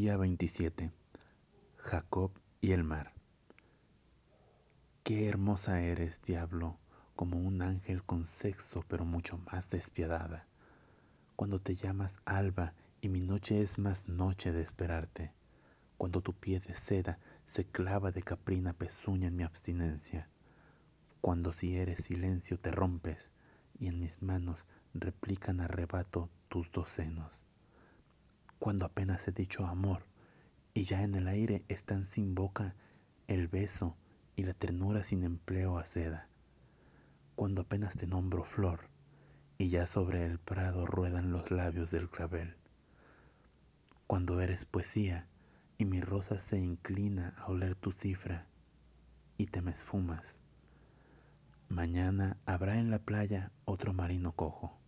Día 27. Jacob y el mar. Qué hermosa eres, diablo, como un ángel con sexo pero mucho más despiadada. Cuando te llamas alba y mi noche es más noche de esperarte. Cuando tu pie de seda se clava de caprina pezuña en mi abstinencia. Cuando si eres silencio te rompes y en mis manos replican arrebato tus dos senos cuando apenas he dicho amor y ya en el aire están sin boca el beso y la ternura sin empleo a seda, cuando apenas te nombro flor y ya sobre el prado ruedan los labios del clavel, cuando eres poesía y mi rosa se inclina a oler tu cifra y te me esfumas. Mañana habrá en la playa otro marino cojo